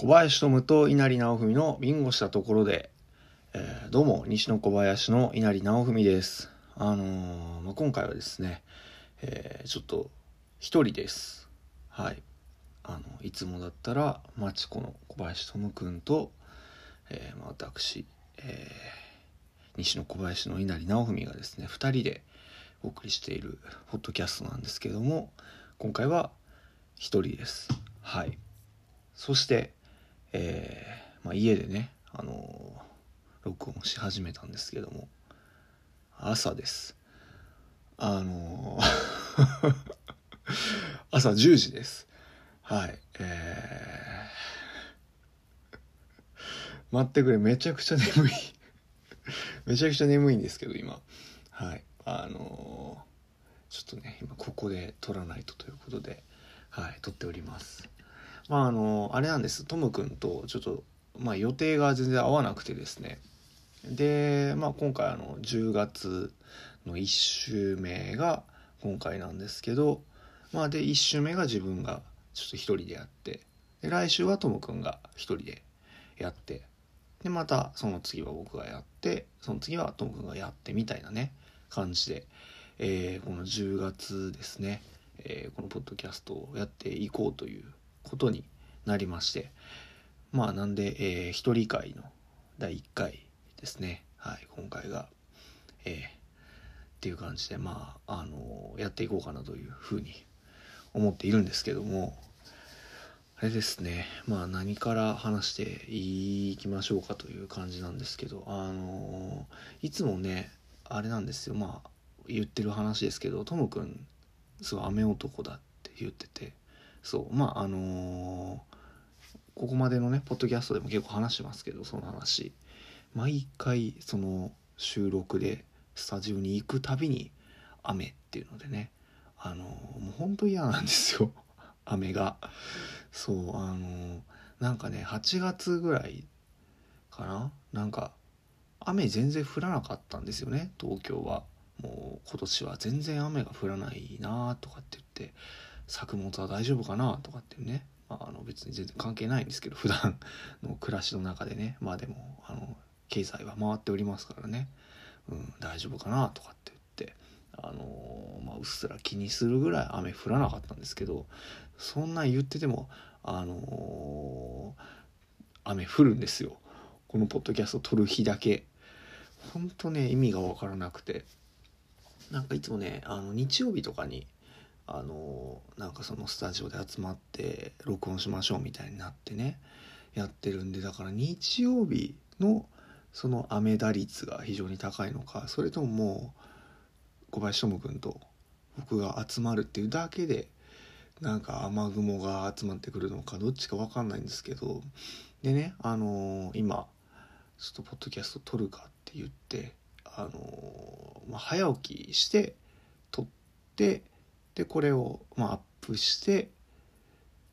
小林智と稲荷直文のビンゴしたところで、えー、どうも西の小林の稲荷直文です。あのー、まあ、今回はですね、えー、ちょっと一人です。はい。あのいつもだったらマチコの小林智くんと、えまあ、私、え西の小林の稲荷直文がですね2人でお送りしているポッドキャストなんですけども今回は一人です。はい。そしてえー、まあ、家でね、あのー、録音し始めたんですけども、朝です。あのー 朝10時です。はい。えー、待ってくれ、めちゃくちゃ眠い めちゃくちゃ眠いんですけど、今。はい。あのちょっとね、今ここで撮らないとということで、はい、撮っております。まああのあれなんです。トム君とちょっと、まあ、予定が全然合わなくてですね。で、まあ、今回あの10月の1週目が今回なんですけど、まあ、で1週目が自分がちょっと一人でやってで来週はトム君が一人でやってでまたその次は僕がやってその次はトム君がやってみたいなね感じで、えー、この10月ですね、えー、このポッドキャストをやっていこうということになりましてまあなんで、えー、一人会の第1回ですね。はい今回がえー、っていう感じでまああのー、やっていこうかなというふうに思っているんですけどもあれですね。まあ何から話していきましょうかという感じなんですけどあのー、いつもねあれなんですよ。まあ言ってる話ですけどトムくんすごい雨男だって言っててそうまああのー、ここまでのねポッドキャストでも結構話してますけどその話。毎回その収録でスタジオに行くたびに雨っていうのでね。あのー、もうほんと嫌なんですよ。雨が。そうあのー、なんかね8月ぐらいかな。なんか雨全然降らなかったんですよね東京は。もう今年は全然雨が降らないなとかって言って。作物は大丈夫かなとかっていうね、まあ、あの別に全然関係ないんですけど普段の暮らしの中でね。まあでもあの経済は回っておりますからね、うん、大丈夫かなとかって言って。あのまあ、うっすら気にするぐらい雨降らなかったんですけどそんなん言っててもあの雨降るんですよ。このポッドキャスト撮る日だけ。ほんとね意味が分からなくて。なんかいつもねあの日曜日とかにあのなんかそのスタジオで集まって録音しましょうみたいになってねやってるんでだから日曜日のその雨打率が非常に高いのかそれとももう小林智君と僕が集まるっていうだけでなんか雨雲が集まってくるのかどっちか分かんないんですけどでねあのー、今ちょっとポッドキャスト撮るかって言ってあのー、まあ、早起きして撮ってでこれをまあアップして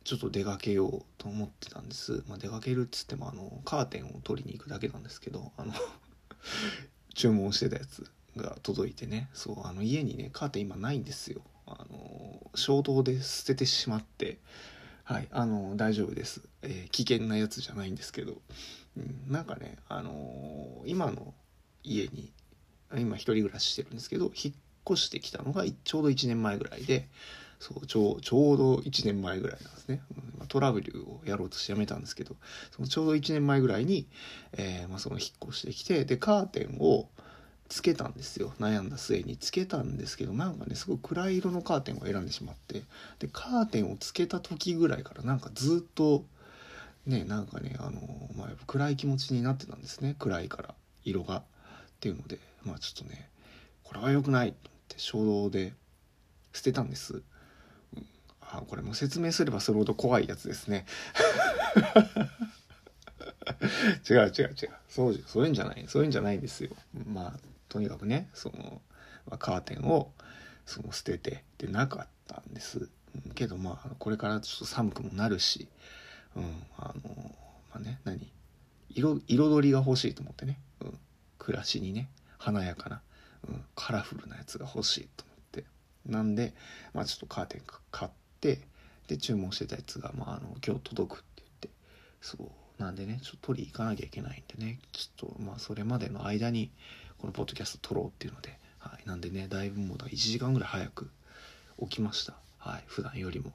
ちょっと出かけようと思ってたんです、まあ、出かけるっつってもあのカーテンを取りに行くだけなんですけどあの 注文してたやつが届いてね。そうあの家にねカーテン今ないんですよ。あの衝動で捨ててしまって。はいあの大丈夫です、えー、危険なやつじゃないんですけど、うん、なんかねあの今の家に今一人暮らししてるんですけど引っ越してきたのがちょうど1年前ぐらいでそうちょちょうど1年前ぐらいなんですね、うん、トラブルをやろうとしてやめたんですけどそのちょうど1年前ぐらいに、えー、まあ、その引っ越してきてでカーテンをつけたんですよ。悩んだ末につけたんですけどなんかねすごい暗い色のカーテンを選んでしまって。でカーテンをつけた時ぐらいからなんかずっとねなんかねあのまあ、暗い気持ちになってたんですね。暗いから色が。っていうのでまあちょっとねこれは良くないと。って衝動で捨てたんです、うん、あこれも説明すればするほど怖いやつですね。違う違う違う。そうそういうんじゃない。そういうんじゃないんですよ。まあとにかくねその、まあ、カーテンをその捨ててでなかったんです、けどまあこれからちょっと寒くもなるしうん。あのまあね何？彩りが欲しいと思ってね、うん、暮らしにね華やかなうん、カラフルなやつが欲しいと思って。なんで、まあ、ちょっとカーテン買ってで注文してたやつが、まあ、あの今日届くって言ってそうなんでねちょっと取り行かなきゃいけないんでねちょっとまあそれまでの間にこのポッドキャスト撮ろうっていうので、はい、なんでねだいぶもうだ1時間ぐらい早く起きました。はい普段よりも。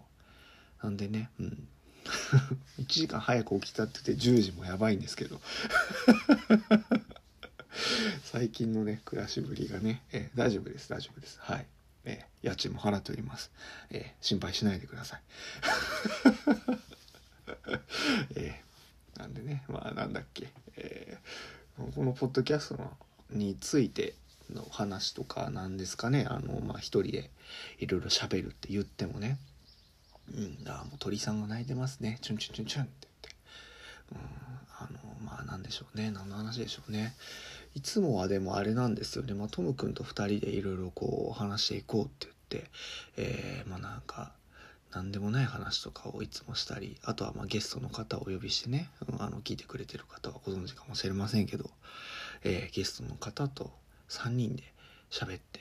なんでねうん。1時間早く起きたって言って10時もやばいんですけど。最近のね暮らしぶりがね、えー、大丈夫です大丈夫です。はい、えー、家賃も払っております、えー、心配しないでください。えー、なんでねまあなんだっけ、えー、このポッドキャストについての話とかなんですかね。あのまあ一人でいろいろ喋るって言ってもね。うんあもう鳥さんが泣いてますね。チュンチュンチュンチュンって言って。うんあのまあなんでしょうね。何の話でしょうね。いつもはでもあれなんですよね、まあ、トム君と2人でいろいろこう話していこうって言って、えー、まあなんか何でもない話とかをいつもしたりあとはまゲストの方をお呼びしてね、うん、あの聞いてくれてる方はご存知かもしれませんけど、えー、ゲストの方と3人で喋って、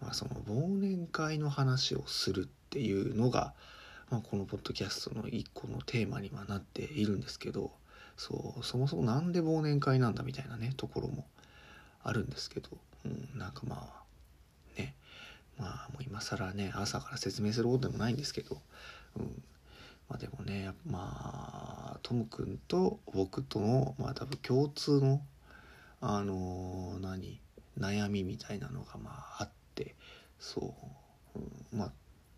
まあ、その忘年会の話をするっていうのが、まあ、このポッドキャストの一個のテーマにはなっているんですけどそうそもそも何で忘年会なんだみたいなねところもあるんですけど、うん、なんかまあねまあもう今更ね朝から説明することでもないんですけど、うん、まあでもねまあトム君と僕とのまあ多分共通のあのー、何悩みみたいなのがまああってそう、うん、まあ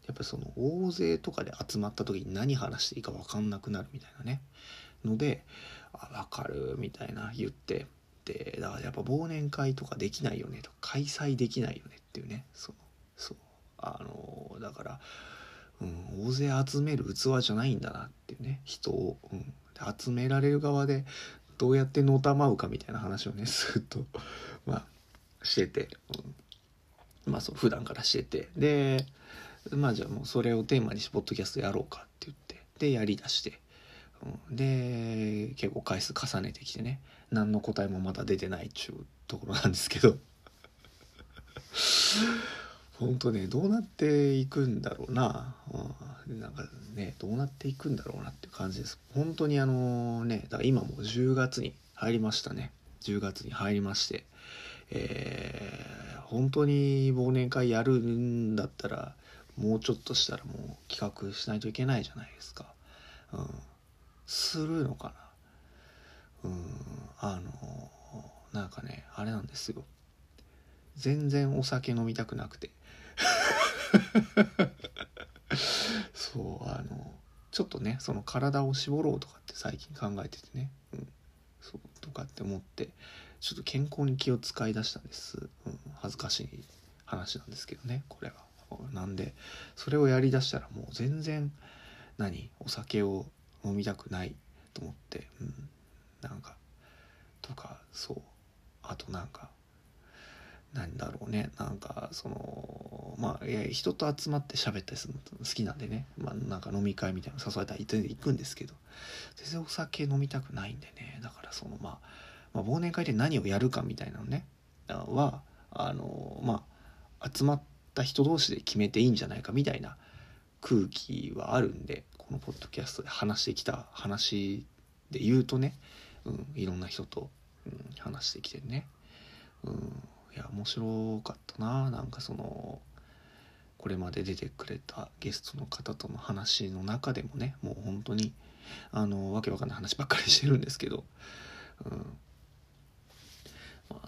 やっぱその大勢とかで集まった時に何話していいか分かんなくなるみたいなねので「あ分かる」みたいな言ってでだからやっぱ忘年会とかできないよねと開催できないよねっていうねそうそうあのだから、うん、大勢集める器じゃないんだなっていうね人を、うん、集められる側でどうやってのたまうかみたいな話をね ずっとまあしてて、うん、まあそう普段からしててでまあじゃあもうそれをテーマにしてポッドキャストやろうかって言ってでやりだして、うん、で結構回数重ねてきてね何の答えもまだ出てないっちゅうところなんですけど。本当ねどうなっていくんだろうな、うん、なんかねどうなっていくんだろうなっていう感じです。本当にあのねだから今もう10月に入りましたね。10月に入りまして。えー、本当に忘年会やるんだったらもうちょっとしたらもう企画しないといけないじゃないですか。うん。するのかな。うん。あの、なんかね、あれなんですよ。全然お酒飲みたくなくて。そう、あの、ちょっとね、その体を絞ろうとかって最近考えててね。うん。そうとかって思ってちょっと健康に気を使い出したんです、うん、恥ずかしい話なんですけどねこれは。なんでそれをやりだしたらもう全然何お酒を飲みたくないと思って、うん、なんかとかそう。あとなんかなんだろうね。なんかそのまあ人と集まって喋ったりするの好きなんでね、まあ、なんか飲み会みたいなの誘われたら全然行くんですけど。全然お酒飲みたくないんでね。だからそのまあまあ、忘年会で何をやるかみたいなのね。はあのまあ集まった人同士で決めていいんじゃないかみたいな空気はあるんでこのポッドキャストで話してきた話で言うとね、うん、いろんな人と、うん、話してきてね、うん、いや面白かったな。なんかそのこれまで出てくれたゲストの方との話の中でもねもう本当にあのわけわかんない話ばっかりしてるんですけど、うん、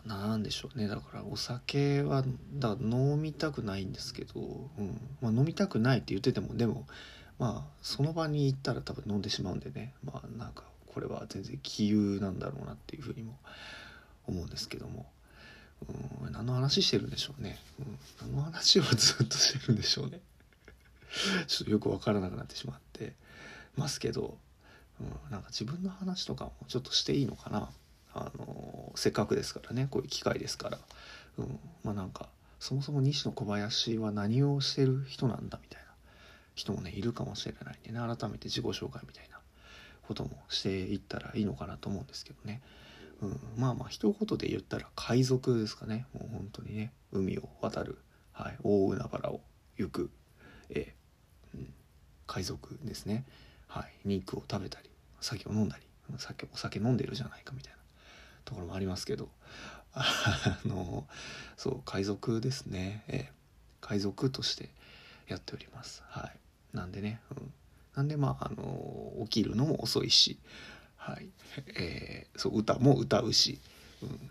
まあ、なんでしょうね。だからお酒はだ飲みたくないんですけど、うん。まあ、飲みたくないって言っててもでもまあその場に行ったら多分飲んでしまうんでね。まあなんかこれは全然杞憂なんだろうなっていうふうにも思うんですけども、うん、何の話してるんでしょうね、うん、何の話をずっとしてるんでしょうね。ちょっとよく分からなくなってしまって。ますけど、うん、なんか自分の話とかもちょっとしていいのかな。あのせっかくですからね。こういう機会ですから、うん、まあなんかそもそも西野小林は何をしてる人なんだみたいな人もねいるかもしれないんでね改めて自己紹介みたいな。こともしていったらいいのかなと思うんですけどね、うん、まあまあ一言で言ったら海賊ですかね。もう本当にね海を渡る、はい、大海原を行く、えーうん、海賊ですね、はい、肉を食べたり酒を飲んだり酒お酒飲んでるじゃないかみたいな。ところもありますけど。あのそう海賊ですね、えー、海賊としてやっております。はい。なんでね、うん、なんでまああの起きるのも遅いしはい。えー、そう歌も歌うし、うん。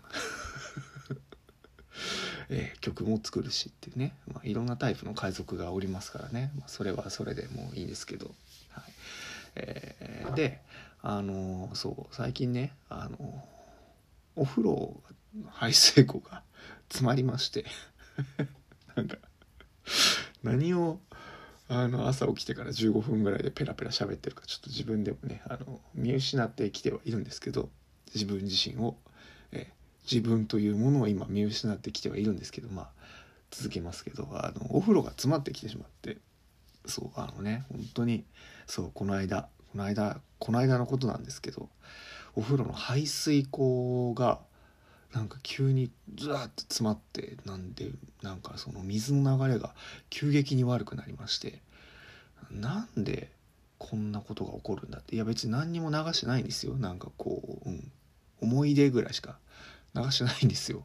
えー、曲も作るしっていうね、まあ、いろんなタイプの海賊がおりますからね、まあ、それはそれでもういいですけど、はい。えー、であのそう最近ねあのお風呂排水溝が詰まりまして。なんか何をあの朝起きてから15分ぐらいでペラペラ喋ってるかちょっと自分でもねあの見失ってきてはいるんですけど自分自身を、え自分というものを今見失ってきてはいるんですけどまあ続けますけどあのお風呂が詰まってきてしまってそうあのね本当にそうこの間この間この間のことなんですけどお風呂の排水溝がなんか急にズワッと詰まってなんでなんかその水の流れが急激に悪くなりましてなんでこんなことが起こるんだって。いや別に何にも流してないんですよ。なんかこう、うん、思い出ぐらいしか流してないんですよ。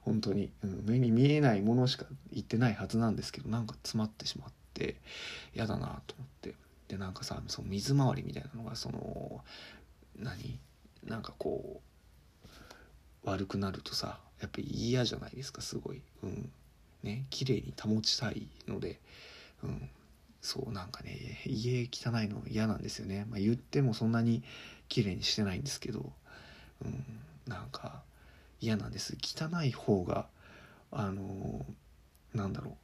本当に、うん、目に見えないものしか言ってないはずなんですけどなんか詰まってしまって嫌だなと思って。でなんかさその水回りみたいなのがその何？なんかこう悪くなるとさやっぱり嫌じゃないですかすごい。うん。ね綺麗に保ちたいので。うん。そうなんかね家汚いの嫌なんですよね、まあ、言ってもそんなに綺麗にしてないんですけど。うん。なんか嫌なんです。汚い方があのなんだろう。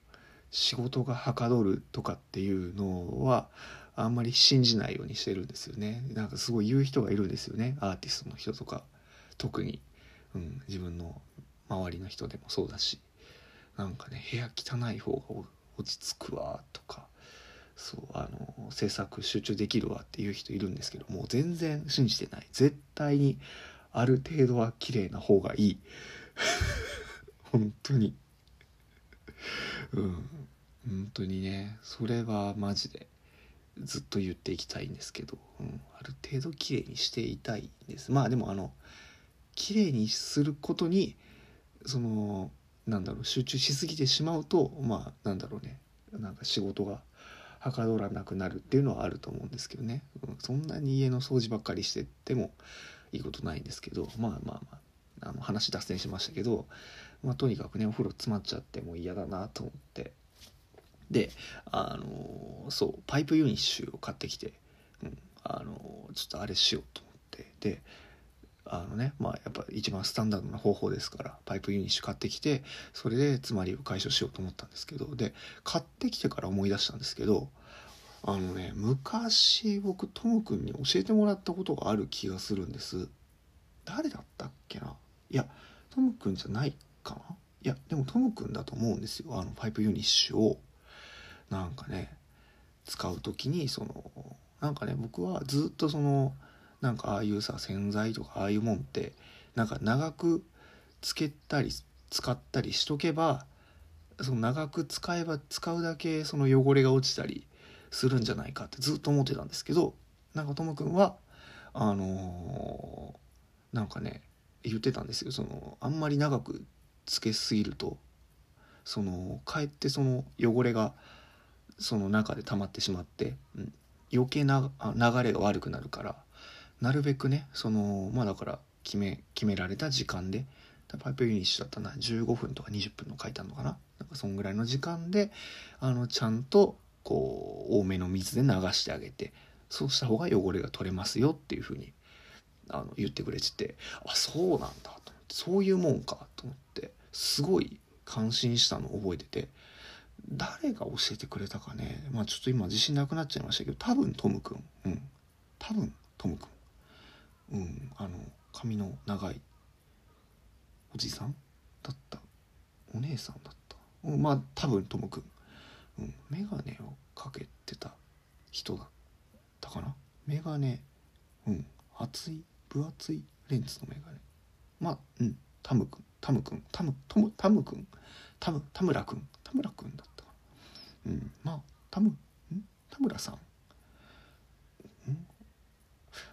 仕事がはかどるとかっていうのはあんまり信じないようにしてるんですよね。なんかすごい言う人がいるんですよね。アーティストの人とか。特に、うん、自分の周りの人でもそうだしなんかね部屋汚い方が落ち着くわとかそうあの制作集中できるわっていう人いるんですけどもう全然信じてない。絶対にある程度は綺麗な方がいい。本当に。うん。本当にねそれはマジでずっと言っていきたいんですけど、うん、ある程度綺麗にしていたいんです。まあでもあの綺麗にすることにそのなんだろう集中しすぎてしまうとまあなんだろうね。なんか仕事がはかどらなくなるっていうのはあると思うんですけどね、うん、そんなに家の掃除ばっかりしててもいいことないんですけどまあまあまああの話脱線しましたけど、まあ、とにかくねお風呂詰まっちゃってもう嫌だなと思って。であのそうパイプユニッシュを買ってきて、うん、あのちょっとあれしようと思って。であのねまあやっぱ一番スタンダードな方法ですからパイプユニッシュ買ってきてそれで詰まりを解消しようと思ったんですけどで買ってきてから思い出したんですけどあのね昔僕トム君に教えてもらったことがある気がするんです。誰だったっけな？いやトム君じゃないかな？いやでもトム君だと思うんですよあのパイプユニッシュを。なんかね使う時にそのなんかね僕はずっとそのなんかああいうさ洗剤とかああいうもんってなんか長くつけたり使ったりしとけばその長く使えば使うだけその汚れが落ちたりするんじゃないかってずっと思ってたんですけどなんかともくんはあのー、なんかね言ってたんですよ。そのあんまり長くつけすぎるとそのかえってその汚れがその中で溜まってしまって、うん、余計な流れが悪くなるからなるべくねそのまあだから決め決められた時間でパイプユニッシュだったな15分とか20分の書いてあるのかななんかそんぐらいの時間であのちゃんとこう多めの水で流してあげてそうした方が汚れが取れますよっていうふうにあの言ってくれててあそうなんだと思ってそういうもんかと思ってすごい感心したのを覚えてて誰が教えてくれたかねまあちょっと今自信なくなっちゃいましたけど多分トムくんうん。多分トムくんうん。あの髪の長いおじさんだった。お姉さんだった、うん、まあ多分トムくん、うん、眼鏡をかけてた人だったかな。眼鏡うん。厚い分厚いレンズの眼鏡まあうん。タムくんタムくんタムトムタムくんタム田村くん田村くんだったかな。うん。まあタムん？田村さん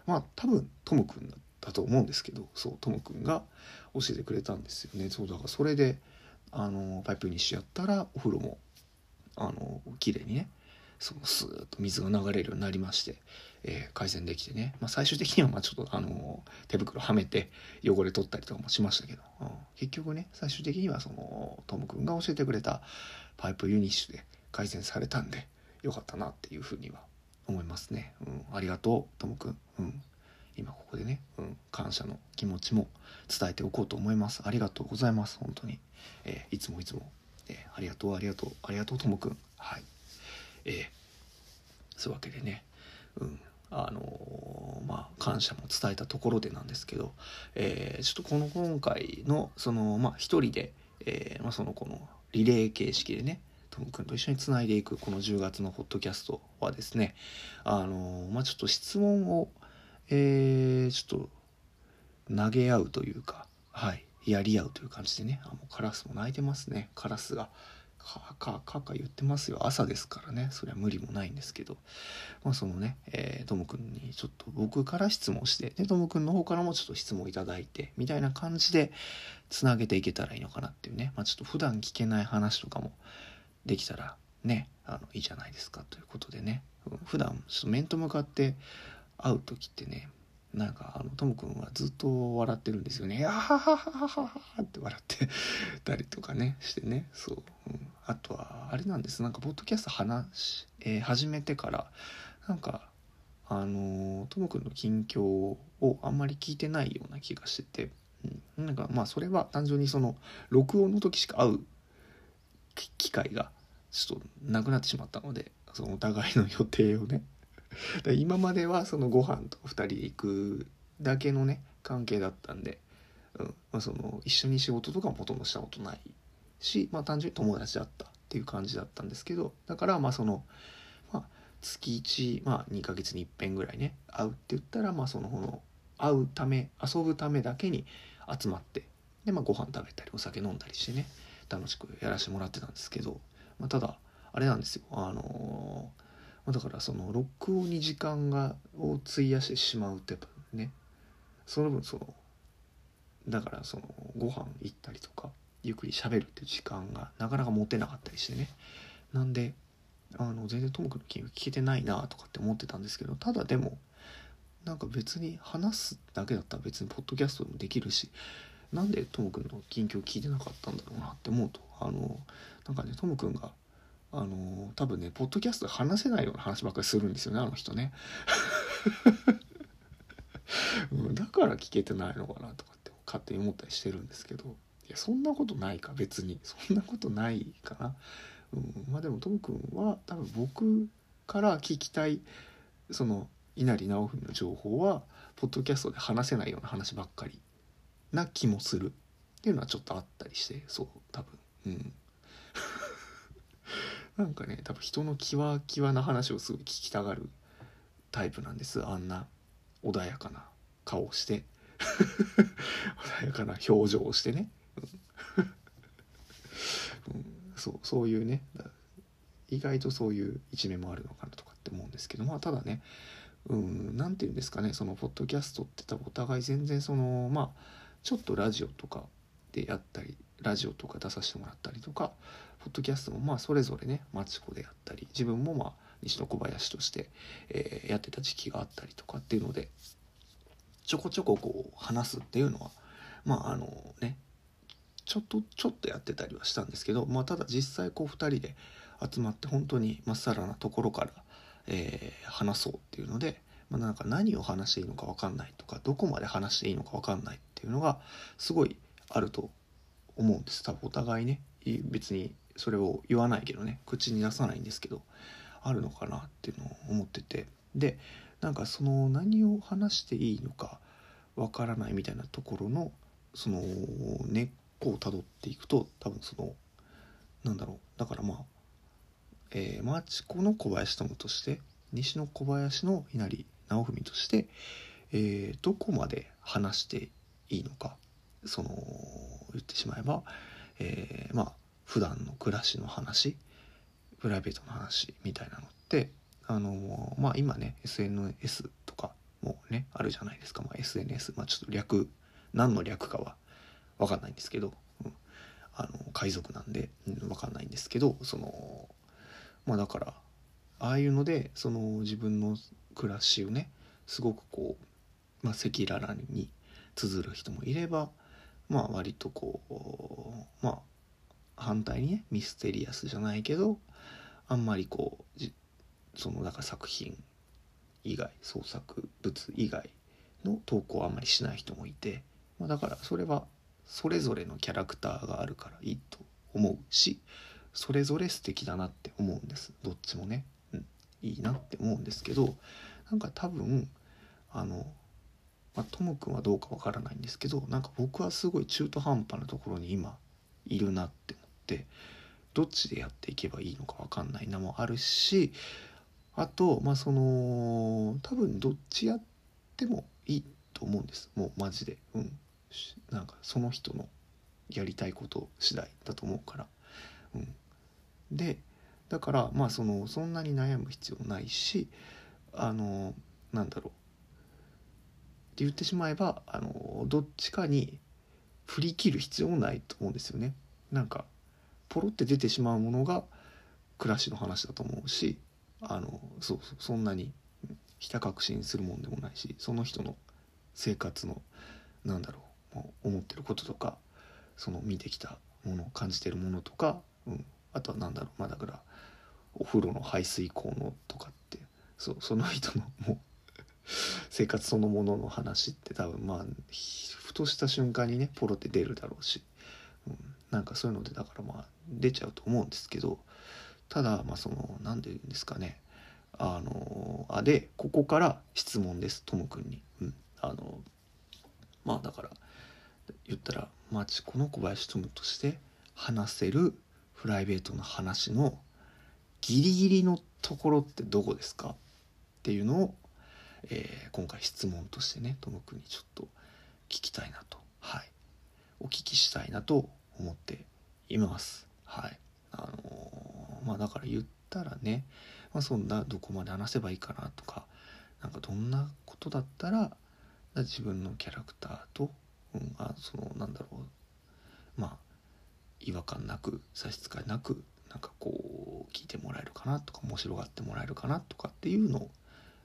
まあ多分トム君だと思うんですけどそうトム君が教えてくれたんですよね。そうだからそれであのパイプにしやったらお風呂もあの綺麗にねそのスーッと水が流れるようになりまして、えー、改善できてね、まあ、最終的にはまあちょっとあの手袋はめて汚れ取ったりとかもしましたけど、うん、結局ね最終的にはそのトム君が教えてくれたパイプユニッシュで改善されたんでよかったなっていうふうには思いますね、うん、ありがとうトム君、うん、今ここでね、うん、感謝の気持ちも伝えておこうと思います。ありがとうございます。本当に、えー、いつもいつも、えー、ありがとうありがとうありがとうトム君。はい。えー、そういうわけでね。うん。あのー、まあ感謝も伝えたところでなんですけど、えー、ちょっとこの今回のそのまあ一人で、えーまあ、そのこのリレー形式でねトム君と一緒につないでいくこの10月のポッドキャストはですねあのまあちょっと質問をえー、ちょっと投げ合うというかはいやり合うという感じでねあもうカラスも鳴いてますね。カラスがカカカカ言ってますよ。朝ですからね。それは無理もないんですけど。まあそのね、えー、トム君にちょっと僕から質問してでトム君の方からもちょっと質問いただいてみたいな感じでつなげていけたらいいのかなっていうね。まあちょっと普段聞けない話とかもできたらねあのいいじゃないですかということでね。普段ちょっと面と向かって会う時ってねなんかあのトム君はずっと笑ってるんですよね「あははははは」って笑ってたりとかねしてね。そう、うん、あとはあれなんです。なんかポッドキャスト話、えー、始めてからなんかあのトム君の近況をあんまり聞いてないような気がしてて、うん、なんかまあそれは単純にその録音の時しか会う機会がちょっとなくなってしまったのでそのお互いの予定をね。今まではそのご飯と2人で行くだけのね関係だったんで、うん。まあ、その一緒に仕事とかもほとんどしたことないし、まあ、単純に友達だったっていう感じだったんですけどだからまあその、まあ、月1、まあ、2ヶ月にいっぺんぐらいね会うって言ったらまあそのの会うため遊ぶためだけに集まってで、まあ、ご飯食べたりお酒飲んだりしてね。楽しくやらせてもらってたんですけど、まあ、ただあれなんですよ。あのーだからその録音に時間がを費やしてしまうってやっぱねその分そのだからそのご飯行ったりとかゆっくり喋るっていう時間がなかなか持てなかったりしてね。なんであの全然トム君の金聞けてないなとかって思ってたんですけどただでもなんか別に話すだけだったら別にポッドキャストでもできるしなんでトム君の近況聞いてなかったんだろうなって思うとあのなんかねトム君があの多分ねポッドキャスト話せないような話ばっかりするんですよねあの人ね。だから聞けてないのかなとかって勝手に思ったりしてるんですけど。いやそんなことないか別に。そんなことないかな、うん、まあでもトム君は多分僕から聞きたいその稲荷直文の情報はポッドキャストで話せないような話ばっかりな気もする。っていうのはちょっとあったりしてそう多分。うん。なんかね多分人のキワキワな話をすごい聞きたがるタイプなんです。あんな穏やかな顔をして。穏やかな表情をしてね、うん、そうそういうね意外とそういう一面もあるのかなとかって思うんですけど。まあただねうん何て言うんですかねそのポッドキャストって多分お互い全然そのまあちょっとラジオとかでやったりラジオとか出させてもらったりとかポッドキャストもまあそれぞれねマチコでやったり自分もまあ西野小林として、えー、やってた時期があったりとかっていうのでちょこちょここう話すっていうのはまああのねちょっとちょっとやってたりはしたんですけど、まあ、ただ実際こう2人で集まって本当にまっさらなところから、えー、話そうっていうので、まあ、なんか何を話していいのか分かんないとかどこまで話していいのか分かんないっていうのがすごいあると思うんです。多分お互いね別にそれを言わないけどね口に出さないんですけどあるのかなっていうのを思ってて。でなんかその何を話していいのかわからないみたいなところのその根っこをたどっていくと多分そのなんだろう。だからまあ、えー、マーチコの小林友として西の小林の稲荷直文として、えー、どこまで話していいのかその言ってしまえば、えー、まあ普段の暮らしの話プライベートの話みたいなのってあのまあ今ね SNS とかもねあるじゃないですか、まあ、SNS まあちょっと略何の略かは分かんないんですけど、うん、あの海賊なんで、うん、分かんないんですけどそのまあだからああいうのでその自分の暮らしをねすごくこうま赤裸々に綴る人もいればまあ割とこうまあ反対にねミステリアスじゃないけどあんまりこうそのだから作品以外創作物以外の投稿をあんまりしない人もいて、まあ、だからそれはそれぞれのキャラクターがあるからいいと思うしそれぞれ素敵だなって思うんです。どっちもね、うん、いいなって思うんですけどなんか多分あの、まあ、ともくんはどうかわからないんですけどなんか僕はすごい中途半端なところに今いるなって思ってどっちでやっていけばいいのかわかんないなもあるしあとまあその多分どっちやってもいいと思うんです。もうマジで。うん。なんかその人のやりたいこと次第だと思うから。うん。でだからまあそのそんなに悩む必要ないしあのなんだろう。言ってしまえばあのどっちかに振り切る必要もないと思うんですよね。なんかポロって出てしまうものが暮らしの話だと思うしあのそうそんなにひた確信するもんでもないしその人の生活のなんだろう思ってることとかその見てきたもの感じてるものとか、うん、あとは何だろうまあだからお風呂の排水口のとかってそうその人のもう生活そのものの話って多分まあふとした瞬間にねポロって出るだろうし、うん、なんかそういうのでだからまあ出ちゃうと思うんですけどただまあその何て言うんですかね。あのあでここから質問ですともくんに。うん、あのまあだから言ったら、まあ、この小林友として話せるプライベートの話のギリギリのところってどこですか？っていうのを、えー、今回質問としてねともくんにちょっと聞きたいなとはいお聞きしたいなと思っています。はい。あのー、まあだから言ったらね、まあ、そんなどこまで話せばいいかなとか、なんかどんなことだったら自分のキャラクターと、うん、あそのなんだろう、まあ違和感なく差し支えなくなんかこう聞いてもらえるかなとか面白がってもらえるかなとかっていうのを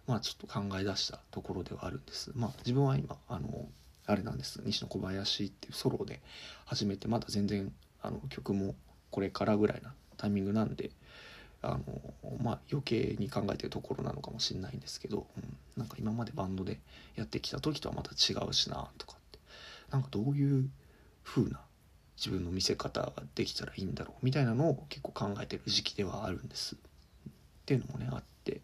まあちょっと考え出したところではあるんです。まあ自分は今あのあれなんです西野小林っていうソロで始めてまだ全然あの曲もこれからぐらいなタイミングなんであのまあ余計に考えてるところなのかもしれないんですけど、うん、なんか今までバンドでやってきた時とはまた違うしなとかってなんかどういう風な自分の見せ方ができたらいいんだろうみたいなのを結構考えてる時期ではあるんです。っていうのもねあって、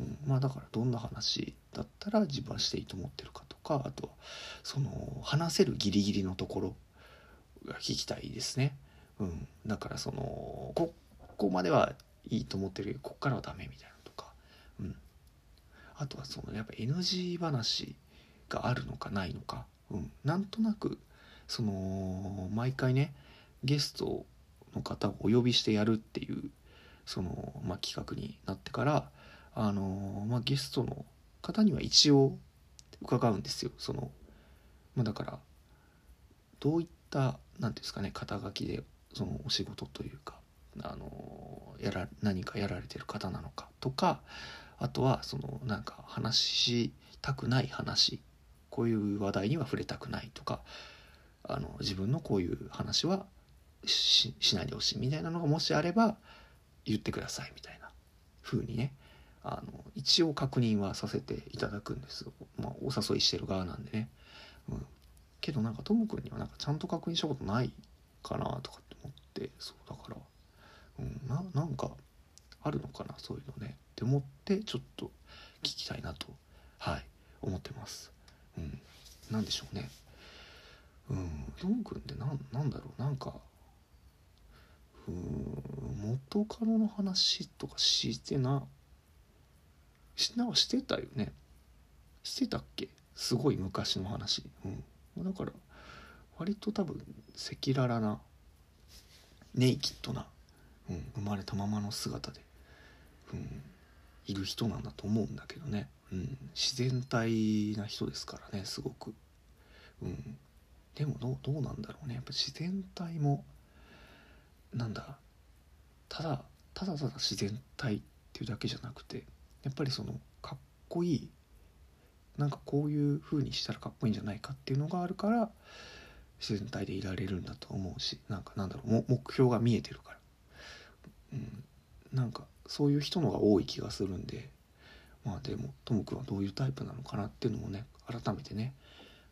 うん、まあだからどんな話だったら自分はしていいと思ってるかとかあとはその話せるギリギリのところが聞きたいですね。うん、だからそのここまではいいと思ってるけどこっからはダメみたいなとか、うん、あとはそのやっぱ NG 話があるのかないのか、うん、なんとなくその毎回ねゲストの方をお呼びしてやるっていうその、まあ、企画になってからあの、まあ、ゲストの方には一応伺うんですよ。その、まあ、だからどういった何ていうんですかね肩書きでそのお仕事というかあのやら何かやられてる方なのかとかあとはそのなんか話したくない話こういう話題には触れたくないとかあの自分のこういう話はしないでほしいみたいなのがもしあれば言ってくださいみたいな風にねあの一応確認はさせていただくんです。まあ、お誘いしてる側なんでね、うん、けどなんかともくんにはなんかちゃんと確認したことないかなとかって思って。そうだから、うん、ななんかあるのかなそういうのね。って思ってちょっと聞きたいなと。はい。思ってます。うん。何でしょうね。うん。ともくんってななんだろう。なんかうん元カノの話とかしてなしなしてたよね。してたっけ？すごい昔の話。うん。だから割と多分赤裸々なネイキッドな、うん、生まれたままの姿で、うん、いる人なんだと思うんだけどね、うん、自然体な人ですからねすごく、うん、でもどどうなんだろうね。やっぱ自然体もなんだただただただ自然体っていうだけじゃなくてやっぱりそのかっこいいなんかこういう風にしたらかっこいいんじゃないかっていうのがあるから自然体でいられるんだと思うしなんかなんだろう目標が見えてるから、うん、なんかそういう人のが多い気がするんでまあでもともくんはどういうタイプなのかなっていうのもね改めてね、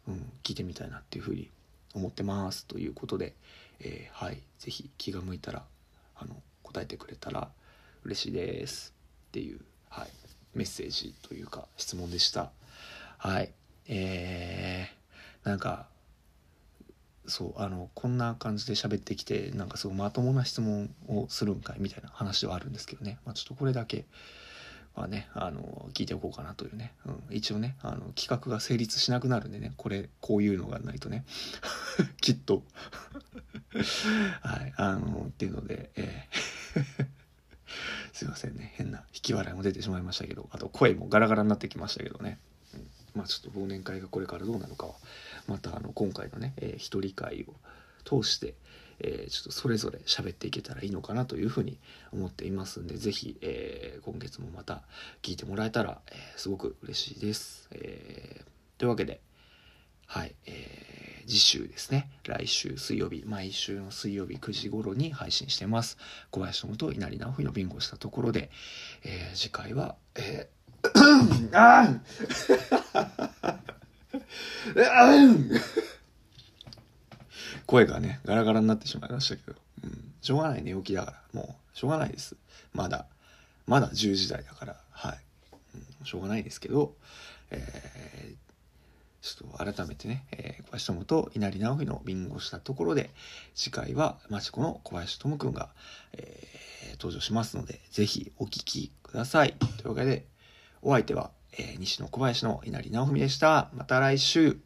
うん、聞いてみたいなっていうふうに思ってます。ということで、えー、はい是非気が向いたらあの答えてくれたら嬉しいです。っていう、はい、メッセージというか質問でした。はい。えー、なんかそうあのこんな感じで喋ってきてなんかすごいまともな質問をするんかいみたいな話ではあるんですけどね、まあ、ちょっとこれだけはねあの聞いておこうかなというね、うん、一応ねあの企画が成立しなくなるんでねこれこういうのがないとね。きっと。はい。あのっていうので、えー。すいませんね。変な引き笑いも出てしまいましたけどあと声もガラガラになってきましたけどね。うん。まあ、ちょっと忘年会がこれからどうなのかはまたあの今回のね、えー、一人会を通して、えー、ちょっとそれぞれ喋っていけたらいいのかなというふうに思っていますんで是非、えー、今月もまた聞いてもらえたら、えー、すごく嬉しいです。えー、というわけではい、えー、次週ですね。来週水曜日、毎週の水曜日9時頃に配信してます。小林智と稲荷直樹のビンゴしたところで、えー、次回は、えーあ 声がね、ガラガラになってしまいましたけど、うん、しょうがない寝起きだから、もう、しょうがないです。まだ、まだ10時台だから、はい。うん、しょうがないですけど、えー、ちょっと改めてね、えー、小林智と稲荷直樹のビンゴしたところで、次回は、マチコの小林智くんが、えー、登場しますので、ぜひお聴きください。というわけで、お相手は、えー、西野小林の稲荷直文でした。また来週。